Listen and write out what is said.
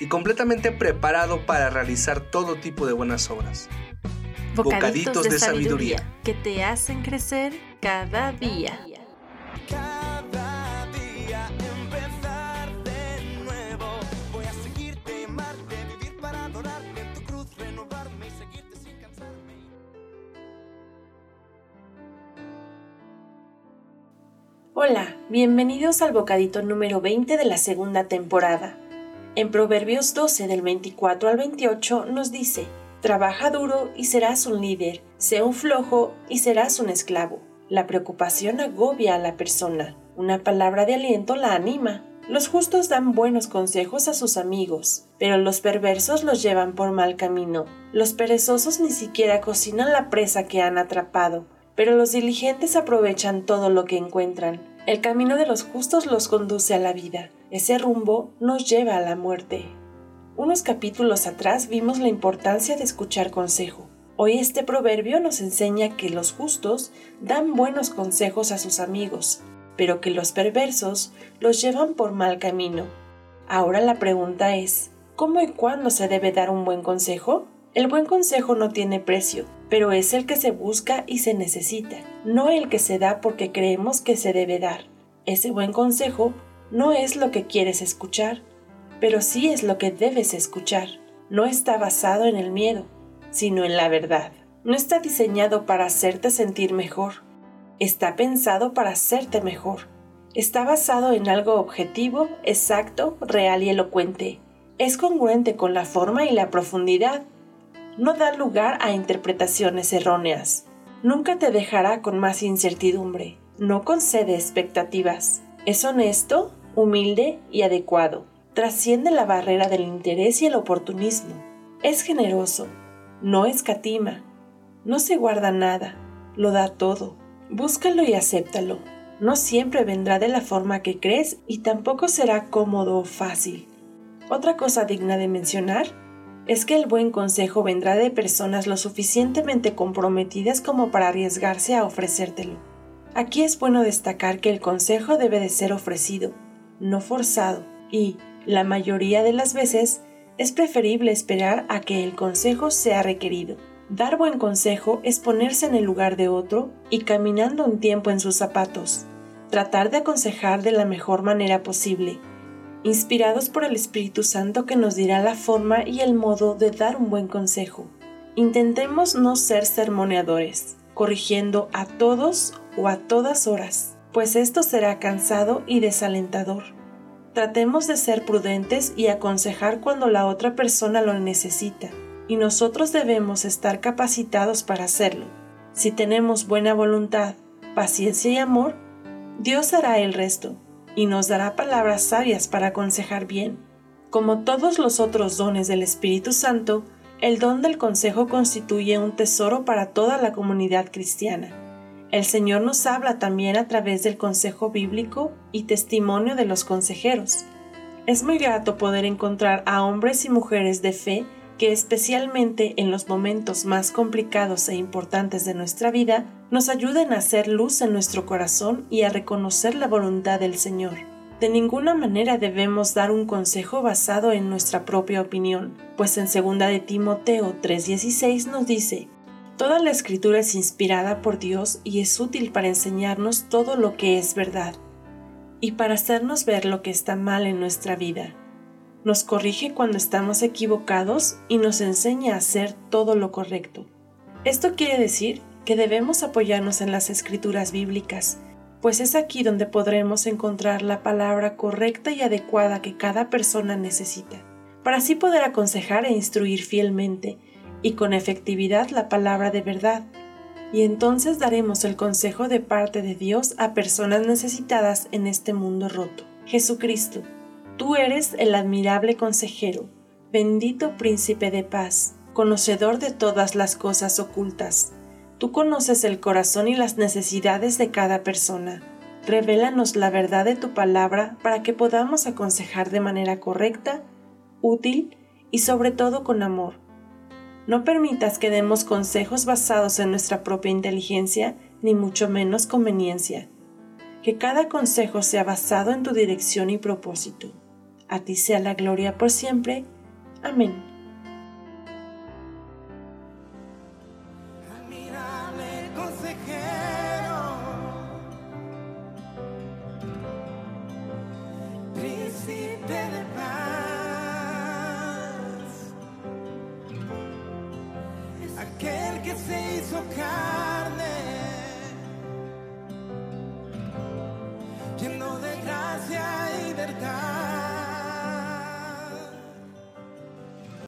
y completamente preparado para realizar todo tipo de buenas obras. Bocaditos, de, sabiduría que te hacen crecer cada día. Cada día empezar de nuevo. Voy a seguirte, amarte, vivir para adorarte en tu cruz, renovarme y seguirte sin cansarme. Hola, bienvenidos al bocadito número 20 de la segunda temporada. En Proverbios 12 del 24 al 28 nos dice, Trabaja duro y serás un líder, sé un flojo y serás un esclavo. La preocupación agobia a la persona, una palabra de aliento la anima. Los justos dan buenos consejos a sus amigos, pero los perversos los llevan por mal camino. Los perezosos ni siquiera cocinan la presa que han atrapado, pero los diligentes aprovechan todo lo que encuentran. El camino de los justos los conduce a la vida, ese rumbo nos lleva a la muerte. Unos capítulos atrás vimos la importancia de escuchar consejo. Hoy este proverbio nos enseña que los justos dan buenos consejos a sus amigos, pero que los perversos los llevan por mal camino. Ahora la pregunta es, ¿cómo y cuándo se debe dar un buen consejo? El buen consejo no tiene precio, pero es el que se busca y se necesita, no el que se da porque creemos que se debe dar. Ese buen consejo no es lo que quieres escuchar, pero sí es lo que debes escuchar. No está basado en el miedo, sino en la verdad. No está diseñado para hacerte sentir mejor, está pensado para hacerte mejor. Está basado en algo objetivo, exacto, real y elocuente. Es congruente con la forma y la profundidad no da lugar a interpretaciones erróneas. Nunca te dejará con más incertidumbre. No concede expectativas. Es honesto, humilde y adecuado. Trasciende la barrera del interés y el oportunismo. Es generoso. No escatima. No se guarda nada. Lo da todo. Búscalo y acéptalo. No siempre vendrá de la forma que crees y tampoco será cómodo o fácil. Otra cosa digna de mencionar es que el buen consejo vendrá de personas lo suficientemente comprometidas como para arriesgarse a ofrecértelo. Aquí es bueno destacar que el consejo debe de ser ofrecido, no forzado, y, la mayoría de las veces, es preferible esperar a que el consejo sea requerido. Dar buen consejo es ponerse en el lugar de otro y caminando un tiempo en sus zapatos, tratar de aconsejar de la mejor manera posible, inspirados por el Espíritu Santo que nos dirá la forma y el modo de dar un buen consejo. Intentemos no ser sermoneadores, corrigiendo a todos o a todas horas, pues esto será cansado y desalentador. Tratemos de ser prudentes y aconsejar cuando la otra persona lo necesita, y nosotros debemos estar capacitados para hacerlo. Si tenemos buena voluntad, paciencia y amor, Dios hará el resto y nos dará palabras sabias para aconsejar bien. Como todos los otros dones del Espíritu Santo, el don del consejo constituye un tesoro para toda la comunidad cristiana. El Señor nos habla también a través del consejo bíblico y testimonio de los consejeros. Es muy grato poder encontrar a hombres y mujeres de fe que especialmente en los momentos más complicados e importantes de nuestra vida, nos ayuden a hacer luz en nuestro corazón y a reconocer la voluntad del Señor. De ninguna manera debemos dar un consejo basado en nuestra propia opinión, pues en 2 de Timoteo 3:16 nos dice, Toda la escritura es inspirada por Dios y es útil para enseñarnos todo lo que es verdad y para hacernos ver lo que está mal en nuestra vida nos corrige cuando estamos equivocados y nos enseña a hacer todo lo correcto. Esto quiere decir que debemos apoyarnos en las escrituras bíblicas, pues es aquí donde podremos encontrar la palabra correcta y adecuada que cada persona necesita, para así poder aconsejar e instruir fielmente y con efectividad la palabra de verdad, y entonces daremos el consejo de parte de Dios a personas necesitadas en este mundo roto. Jesucristo, Tú eres el admirable consejero, bendito príncipe de paz. conocedor de todas las cosas ocultas. Tú conoces el corazón y las necesidades de cada persona. Revélanos la verdad de tu palabra para que podamos aconsejar de manera correcta, útil y sobre todo con amor. No permitas que demos consejos basados en nuestra propia inteligencia, ni mucho menos conveniencia. Que cada consejo sea basado en tu dirección y propósito. A ti sea la gloria por siempre. Amén. carne, lleno de gracia y verdad.